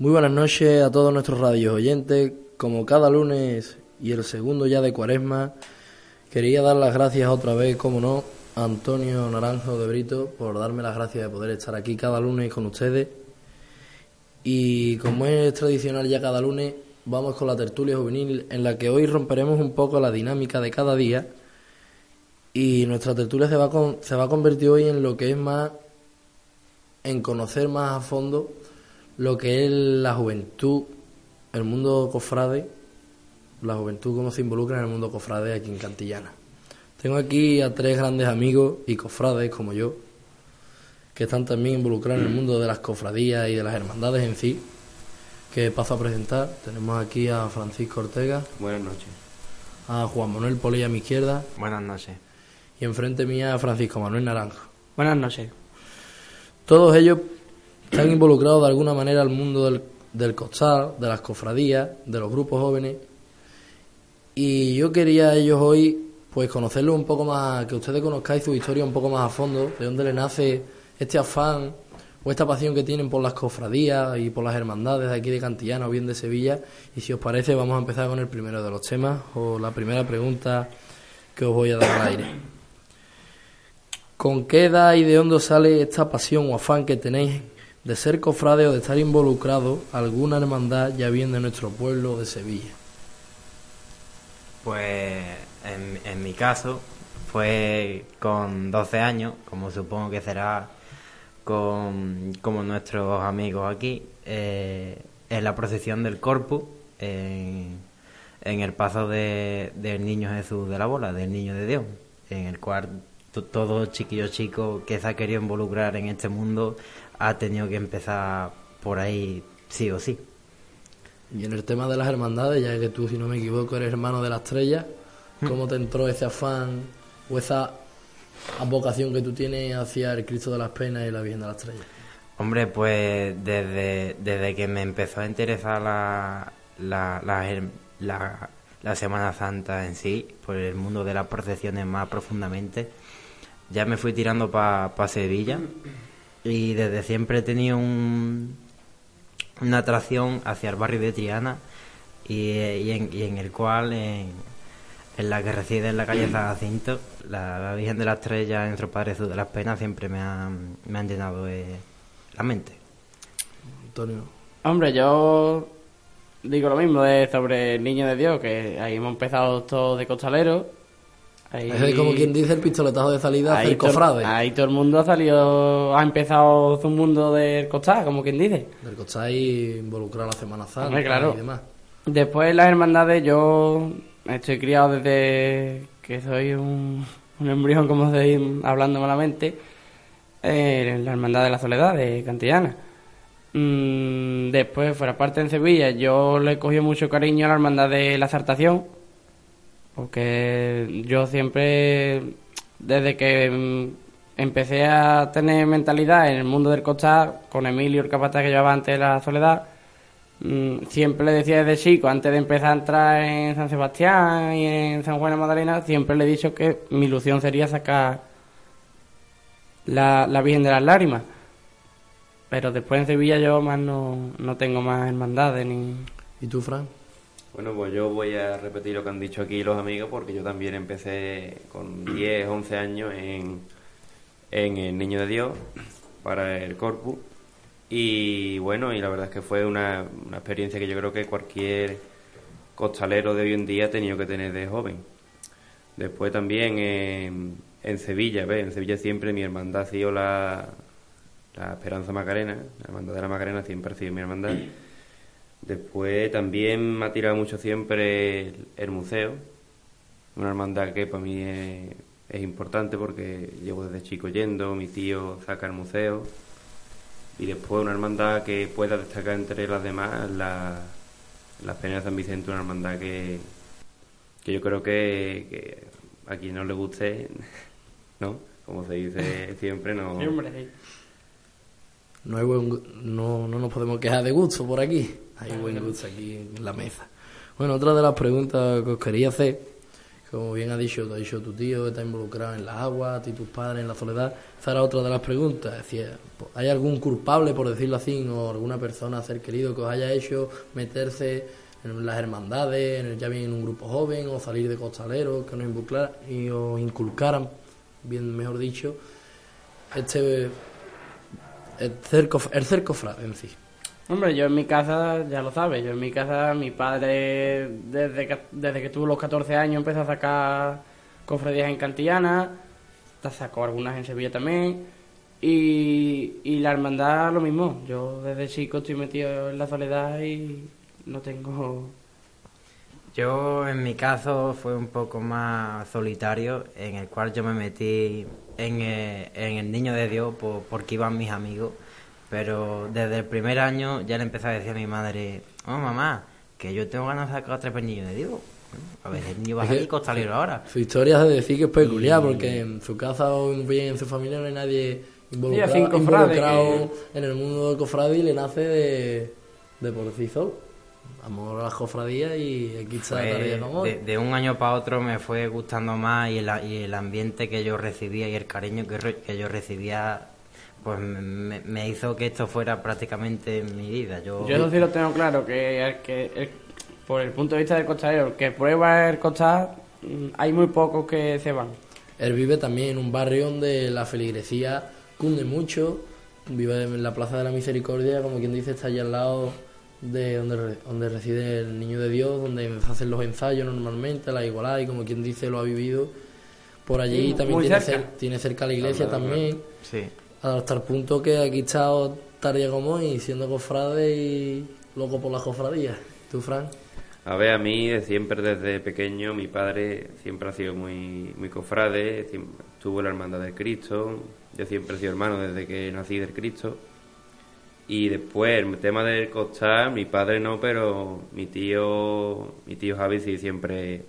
Muy buenas noches a todos nuestros radios oyentes. Como cada lunes y el segundo ya de cuaresma, quería dar las gracias otra vez, como no, a Antonio Naranjo de Brito por darme las gracias de poder estar aquí cada lunes con ustedes. Y como es tradicional ya cada lunes, vamos con la tertulia juvenil en la que hoy romperemos un poco la dinámica de cada día y nuestra tertulia se va, con, se va a convertir hoy en lo que es más, en conocer más a fondo lo que es la juventud, el mundo cofrade, la juventud cómo se involucra en el mundo cofrade aquí en Cantillana. Tengo aquí a tres grandes amigos y cofrades como yo, que están también involucrados en el mundo de las cofradías y de las hermandades en sí, que paso a presentar. Tenemos aquí a Francisco Ortega, Buenas noches. a Juan Manuel Polilla a mi izquierda Buenas noches. y enfrente mía a Francisco Manuel Naranjo. Buenas noches. Todos ellos están involucrados de alguna manera al mundo del, del costal, de las cofradías, de los grupos jóvenes. Y yo quería a ellos hoy, pues conocerlos un poco más, que ustedes conozcáis su historia un poco más a fondo, de dónde le nace este afán o esta pasión que tienen por las cofradías y por las hermandades de aquí de Cantillana o bien de Sevilla. Y si os parece, vamos a empezar con el primero de los temas o la primera pregunta que os voy a dar al aire. ¿Con qué edad y de dónde sale esta pasión o afán que tenéis de ser cofrade o de estar involucrado alguna hermandad ya bien de nuestro pueblo de Sevilla? Pues en, en mi caso fue con 12 años, como supongo que será con como nuestros amigos aquí, eh, en la procesión del Corpus, en, en el paso de, del Niño Jesús de la Bola, del Niño de Dios, en el cual todo chiquillo chico que se ha querido involucrar en este mundo ha tenido que empezar por ahí sí o sí. Y en el tema de las hermandades, ya que tú, si no me equivoco, eres hermano de la estrella, ¿cómo te entró ese afán o esa vocación que tú tienes hacia el Cristo de las Penas y la Virgen de la Estrella? Hombre, pues desde, desde que me empezó a interesar la, la, la, her- la- la Semana Santa en sí, por el mundo de las procesiones más profundamente, ya me fui tirando para Sevilla y desde siempre he tenido un, una atracción hacia el barrio de Triana y, y en, y en el cual en, en la que reside en la calle [CLEARS THROAT] Zagacinto, la Virgen de la Estrella en nuestro Padre Jesús de las Penas siempre me han, me han llenado eh, la mente. Antonio. Hombre, yo digo lo mismo de sobre el niño de Dios, que ahí hemos empezado todos de costalero. Ahí, Es como quien dice el pistoletazo de salida to- cofrade. Ahí todo el mundo ha salido, ha empezado su mundo del costal, como quien dice. Del costal involucrado a la Semana Santa Hombre, claro. y demás. Después las hermandades, yo estoy criado desde que soy un, un embrión, como se dice, hablando malamente, eh, la hermandad de la soledad de Cantillana. Mm, después, fuera parte en Sevilla, yo le cogí mucho cariño a la hermandad de la exaltación, porque yo siempre, desde que mm, empecé a tener mentalidad en el mundo del costal, con Emilio, el capataz que llevaba antes de la soledad, Mm, siempre le decía desde chico, antes de empezar a entrar en San Sebastián y en San Juan de Magdalena, siempre le he dicho que mi ilusión sería sacar la, la Virgen de las Lágrimas. Pero después en Sevilla yo más no, no tengo más hermandades ni... ¿Y tú, Fran? Bueno, pues yo voy a repetir lo que han dicho aquí los amigos porque yo también empecé con 10, 11 años en, en el Niño de Dios para el Corpus y bueno, y la verdad es que fue una, una experiencia que yo creo que cualquier costalero de hoy en día ha tenido que tener de joven. Después también en, en Sevilla, ¿ves? En Sevilla siempre mi hermandad ha sido la, la Esperanza Macarena, la hermandad de la Macarena siempre ha sido mi hermandad. Después también me ha tirado mucho siempre el, el museo, una hermandad que para mí es, es importante porque llevo desde chico yendo, mi tío saca el museo y después una hermandad que pueda destacar entre las demás, la, la Peña de San Vicente, una hermandad que, que yo creo que, que a quien no le guste, [LAUGHS] ¿no? Como se dice siempre, no... Sí, hombre, sí. No, hay buen gu- no, no nos podemos quejar de gusto por aquí. Hay buen gusto aquí en la mesa. Bueno, otra de las preguntas que os quería hacer, como bien ha dicho, ha dicho tu tío está involucrado en la agua, a ti tus padres en la soledad. Esa era otra de las preguntas. Es decir, ¿hay algún culpable, por decirlo así, o alguna persona, ser querido, que os haya hecho meterse en las hermandades, en el- ya bien en un grupo joven, o salir de costaleros, que nos involucraran y os inculcaran, bien mejor dicho, este el cerco, el cerco en sí. Hombre, yo en mi casa, ya lo sabes, yo en mi casa, mi padre, desde que, desde que tuvo los 14 años, empezó a sacar cofradías en Cantillana, sacó algunas en Sevilla también, y, y la hermandad lo mismo. Yo desde chico estoy metido en la soledad y no tengo... Yo en mi caso fue un poco más solitario, en el cual yo me metí en, eh, en el Niño de Dios por- porque iban mis amigos, pero desde el primer año ya le empecé a decir a mi madre, oh mamá, que yo tengo ganas de sacar el Niño de Dios. A ver, el niño va a Es que- salir costalero ahora. Su historia se decir que es peculiar, Y- porque en su casa o bien en su familia no hay nadie involucrado, Sí, a cinco frades involucrado en el mundo del cofrade y le nace de, de por sí solo. Amor a las cofradías y aquí está Fue- Tarea como hoy. de, de un año para otro me fue gustando más y el, y el ambiente que yo recibía y el cariño que, re- que yo recibía pues me, hizo que esto fuera prácticamente mi vida. Yo, Yo eso sí lo tengo claro, que, el que el- por el punto de vista del costalero, el que prueba el costal, mm, hay muy pocos que se van. Él vive también en un barrio donde la feligresía cunde mucho. Vive en la Plaza de la Misericordia, como quien dice, está allá al lado de donde, re- donde reside el Niño de Dios, donde se hacen los ensayos normalmente, la igualdad, y como quien dice, lo ha vivido. Por allí también tiene, cerca. cer- tiene cerca la iglesia también, sí. Hasta el punto que aquí está Taria Gomón y siendo cofrade y loco por las cofradías. ¿Tú, Fran? A ver, a mí siempre desde pequeño mi padre siempre ha sido muy, muy cofrade, tuvo la hermandad del Cristo, yo siempre he sido hermano desde que nací del Cristo. Y después el tema del costal, mi padre no, pero mi tío, mi tío Javi sí siempre,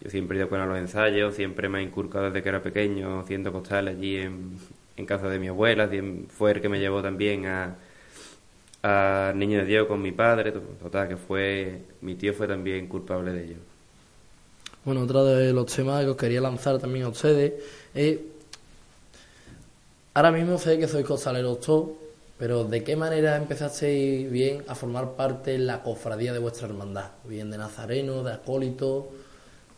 yo siempre he ido con a los ensayos, siempre me ha inculcado desde que era pequeño haciendo costal allí en, en casa de mi abuela, fue el que me llevó también a, a Niño de Dios con mi padre, to- total, que fue, mi tío fue también culpable de ello. Bueno, otro de los temas que os quería lanzar también a ustedes es... Ahora mismo sé que sois costaleros todos, pero ¿de qué manera empezasteis bien a formar parte en la cofradía de vuestra hermandad? Bien de nazareno, de acólito,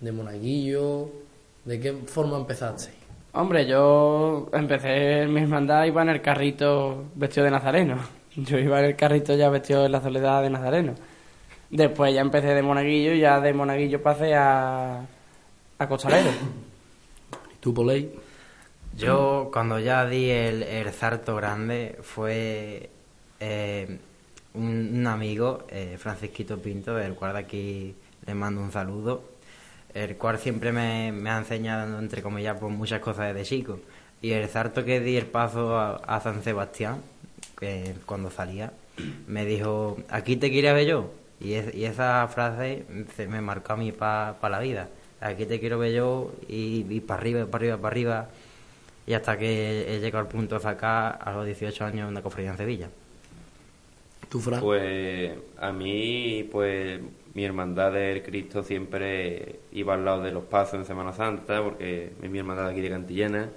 de monaguillo? ¿De qué forma empezaste? Hombre, yo empecé mi hermandad, iba en el carrito vestido de nazareno. [LAUGHS] Yo iba en el carrito ya vestido de la soledad de nazareno. Después ya empecé de monaguillo y ya de monaguillo pasé a, a costalero. ¿Y tú, Poley? Yo cuando ya di el, el salto grande fue eh, un, un amigo, eh, Francisquito Pinto, el cual de aquí le mando un saludo, el cual siempre me, me ha enseñado, entre comillas, pues muchas cosas desde chico. Y el salto que di el paso a, a San Sebastián, que cuando salía, me dijo, aquí te quiero ver yo. Y, es- y esa frase se me marcó a mí para la vida. Aquí te quiero ver yo y, y para arriba, para arriba, para arriba. Y hasta que he llegado al punto de sacar a los 18 años una cofradía en Sevilla. ¿Tú, Fran? Pues a mí, pues mi hermandad del Cristo siempre iba al lado de los pasos en Semana Santa, porque es mi hermandad de aquí de Cantillana.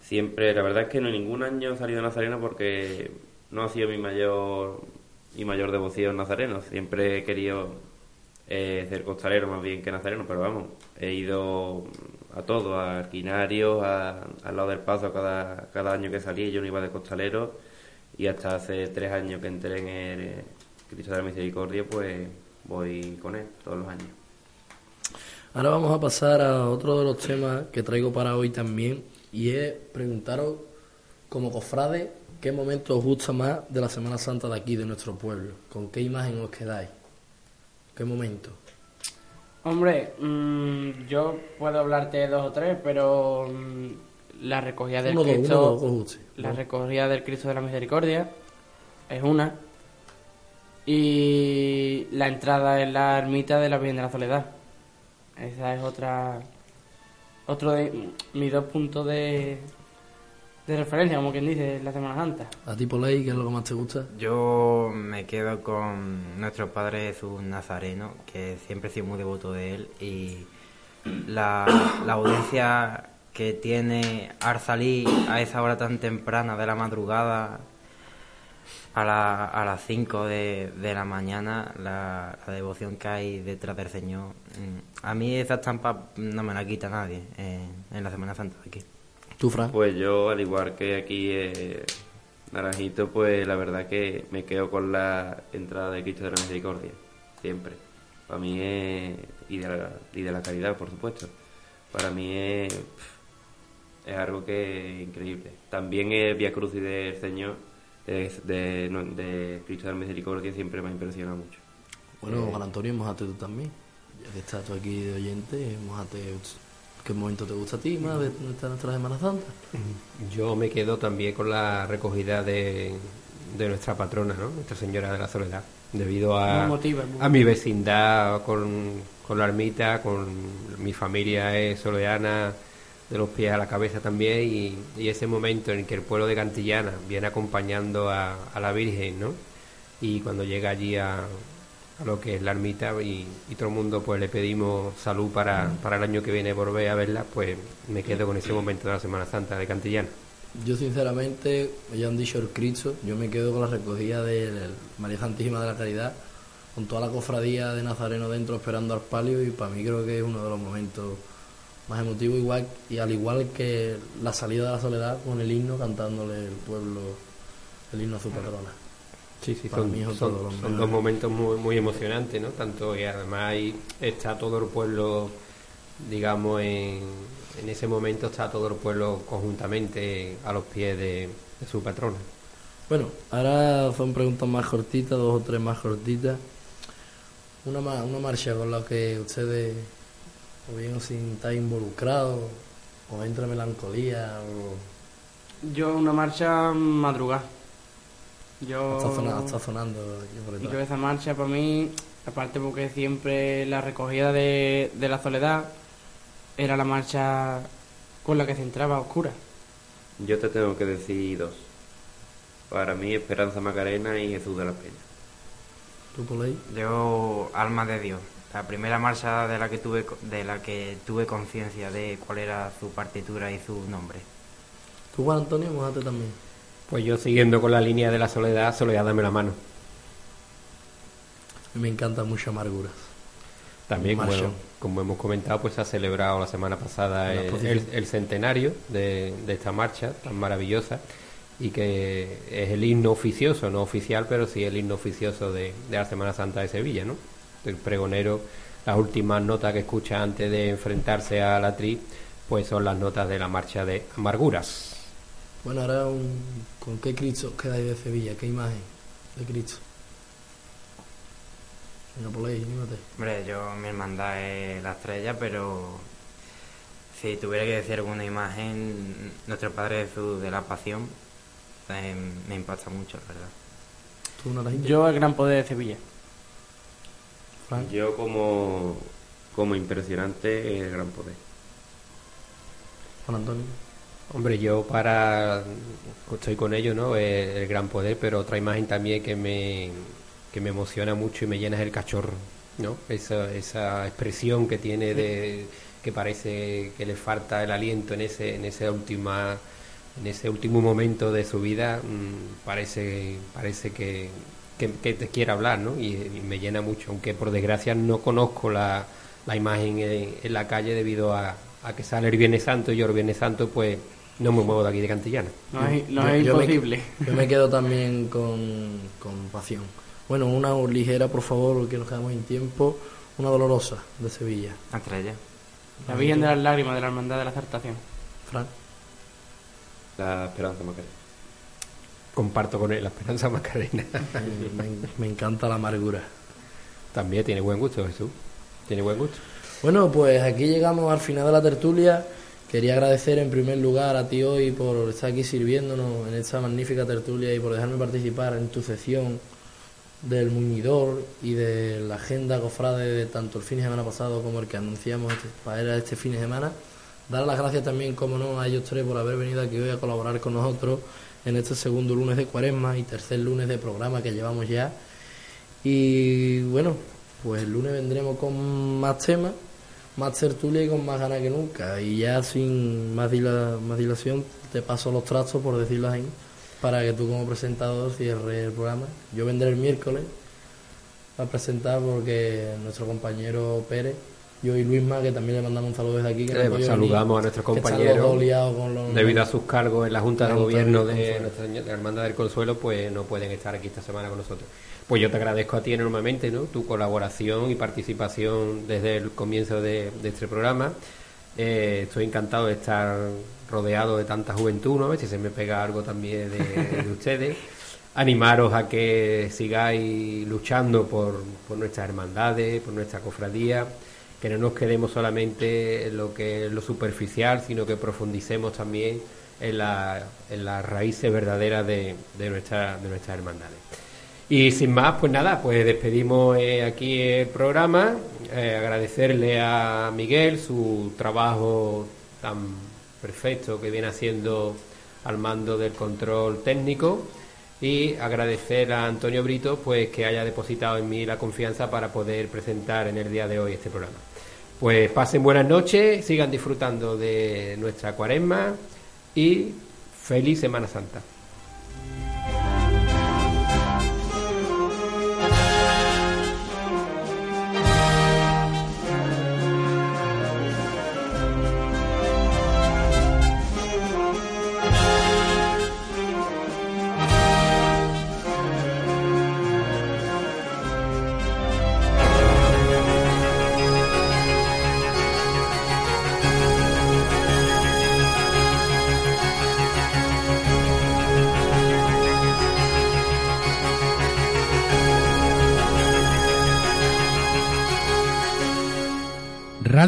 Siempre, la verdad es que no ningún año he salido nazareno porque no ha sido mi mayor mi mayor devoción nazareno. Siempre he querido eh, ser costalero más bien que nazareno, pero vamos, he ido a todo, a Arquinario, a- al lado del paso cada, cada año que salí, yo no iba de costalero y hasta hace tres años que entré en el Cristo de la Misericordia, pues voy con él todos los años. Ahora vamos a pasar a otro de los temas que traigo para hoy también y es preguntaros como cofrade qué momento os gusta más de la Semana Santa de aquí, de nuestro pueblo. ¿Con qué imagen os quedáis? ¿Qué momento? Hombre, mm, yo puedo hablarte de dos o tres, pero mm, la recogida del Uno, dos, Cristo, uno, dos, os guste. la recogida del Cristo de la Misericordia es una y la entrada en la ermita de la Virgen de la Soledad. Esa es otra, otro de mis dos puntos de, de referencia, como quien dice, la Semana Santa. ¿A ti, Poley, qué es lo que más te gusta? Yo me quedo con nuestro Padre Jesús Nazareno, que siempre he sido muy devoto de él, y la, la audiencia que tiene al salir a esa hora tan temprana de la madrugada, a, la- a las 5 de, de la mañana, la, la devoción que hay detrás del Señor. mm, A mí esa estampa no me la quita nadie eh, en la Semana Santa de aquí. ¿Tú, Fran? Pues yo, al igual que aquí eh, Naranjito, pues la verdad que me quedo con la entrada de Cristo de la Misericordia, siempre. Para mí es... Y de la, y de la caridad, por supuesto. Para mí es... Es algo que es increíble. También el Via Crucis del Señor, de, de, no, de Cristo de la Misericordia, siempre me ha impresionado mucho. Bueno, Eh, Juan Antonio, mojate tú también. Ya que estás tú aquí de oyente, mojate. ¿Qué momento te gusta a ti más de nuestra Semana Santa? [LAUGHS] Yo me quedo también con la recogida de, de nuestra patrona, ¿no? Nuestra Señora de la Soledad. Debido a, Muy motiva, muy a mi vecindad con, con la ermita, con mi familia es soleana, de los pies a la cabeza también, y, ese momento en que el pueblo de Cantillana viene acompañando a, la Virgen, ¿no? Y cuando llega allí a, a lo que es la ermita y, y todo el mundo pues le pedimos salud para, para el año que viene volver a verla, pues me quedo con ese momento de la Semana Santa de Cantillana. Yo, sinceramente, ya han dicho el Cristo, yo me quedo con la recogida de María Santísima de la Caridad, con toda la cofradía de Nazareno dentro esperando al palio, y para mí creo que es uno de los momentos más emotivos, igual y al igual que la salida de la soledad con el himno cantándole el pueblo el himno a su patrona. Sí, sí, Para son, mí dos momentos muy, muy emocionantes, ¿no? Tanto y además ahí está todo el pueblo, digamos, en, en ese momento está todo el pueblo conjuntamente a los pies de, de su patrona. Bueno, ahora son preguntas más cortitas, dos o tres más cortitas. Una, una marcha con la que ustedes o bien os sintáis involucrados, o entra melancolía, o Yo una marcha madrugada. Yo... está, sonando, está sonando Yo esa marcha para mí, aparte porque siempre la recogida de, de la soledad era la marcha con la que se entraba a oscura. Yo te tengo que decir dos. Para mí, Esperanza Macarena y Jesús de la Peña. ¿Tú por ahí? Yo, Alma de Dios, la primera marcha de la que tuve co- de la que tuve conciencia de cuál era su partitura y su nombre. ¿Tú, Juan Antonio, mojate también? Pues yo siguiendo con la línea de la soledad, soledad dame la mano. Me encanta mucho Amarguras. También, como, Marcha. como hemos comentado, pues se ha celebrado la semana pasada La el, exposición. el- el centenario de, de esta marcha tan maravillosa y que es el himno oficioso, no oficial, pero sí el himno oficioso de, de la Semana Santa de Sevilla, ¿no? El pregonero, las últimas notas que escucha antes de enfrentarse a la tri, pues son las notas de la marcha de Amarguras. Bueno, ahora un, ¿con qué Cristo quedáis de Sevilla? ¿Qué imagen de Cristo? Venga, por ahí, anímate. Hombre, yo, mi hermandad es la estrella, pero si tuviera que decir alguna imagen, nuestro Padre Jesús de la Pasión, eh, me impacta mucho, la verdad. Yo el gran poder de Sevilla. Yo como, como impresionante el gran poder. Juan Antonio. Hombre, yo para estoy con ello, ¿no? El, el gran poder, pero otra imagen también que me que me emociona mucho y me llena es el cachorro, ¿no? Esa, esa expresión que tiene de que parece que le falta el aliento en ese en esa última en ese último momento de su vida mm, parece parece que, que, que te quiere hablar, ¿no? Y, y me llena mucho, aunque por desgracia no conozco la, la imagen en, en la calle debido a, a que sale el Viernes Santo y yo el Viernes Santo pues no me muevo de aquí de Cantillana. No es, no Yo- es yo me- imposible. Yo me [LAUGHS] quedo también con, con pasión. Bueno, una ligera, por favor, que nos quedamos sin tiempo. Una dolorosa de Sevilla. La estrella. La Virgen de las Lágrimas de la Hermandad de la Acertación. Fran. La esperanza Macarena. Comparto con él la Esperanza [LAUGHS] Macarena. Me, me encanta la amargura. También tiene buen gusto Jesús. Tiene buen gusto. Bueno, pues aquí llegamos al final de la tertulia. Quería agradecer en primer lugar a ti hoy por estar aquí sirviéndonos en esta magnífica tertulia y por dejarme participar en tu sección del muñidor y de la agenda cofrade de tanto el fin de semana pasado como el que anunciamos este, para este fin de semana. Dar las gracias también, como no, a ellos tres por haber venido aquí hoy a colaborar con nosotros en este segundo lunes de cuaresma y tercer lunes de programa que llevamos ya. Y bueno, pues el lunes vendremos con más temas, más tertulia y con más ganas que nunca. Y ya sin más, dila- más dilación, te paso los trastos, por decirlo así, para que tú como presentador cierres el programa. Yo vendré el miércoles a presentar porque nuestro compañero Pérez, yo y Luisma, que también le mandamos un saludo desde aquí. Que no Eh, podido saludamos a nuestros compañeros. con los- Debido a sus cargos en la Junta de La Junta Gobierno de. Nuestra de la Hermandad del Consuelo, pues no pueden estar aquí esta semana con nosotros. Pues yo te agradezco a ti enormemente, ¿no? Tu colaboración y participación desde el comienzo de, este programa. Eh, estoy encantado de estar rodeado de tanta juventud, ¿no? A ver si se me pega algo también de, de ustedes. [LAUGHS] Animaros a que sigáis luchando por, por nuestras hermandades, por nuestra cofradía, que no nos quedemos solamente en lo que es lo superficial, sino que profundicemos también en, la, en las raíces verdaderas de, de, nuestra, de nuestras hermandades. Y sin más, pues nada, pues despedimos eh, aquí el programa, eh, agradecerle a Miguel su trabajo tan perfecto que viene haciendo al mando del control técnico y agradecer a Antonio Brito pues que haya depositado en mí la confianza para poder presentar en el día de hoy este programa. Pues pasen buenas noches, sigan disfrutando de nuestra cuaresma y feliz Semana Santa.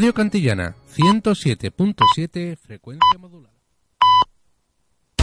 Radio Cantillana 107.7 frecuencia modulada.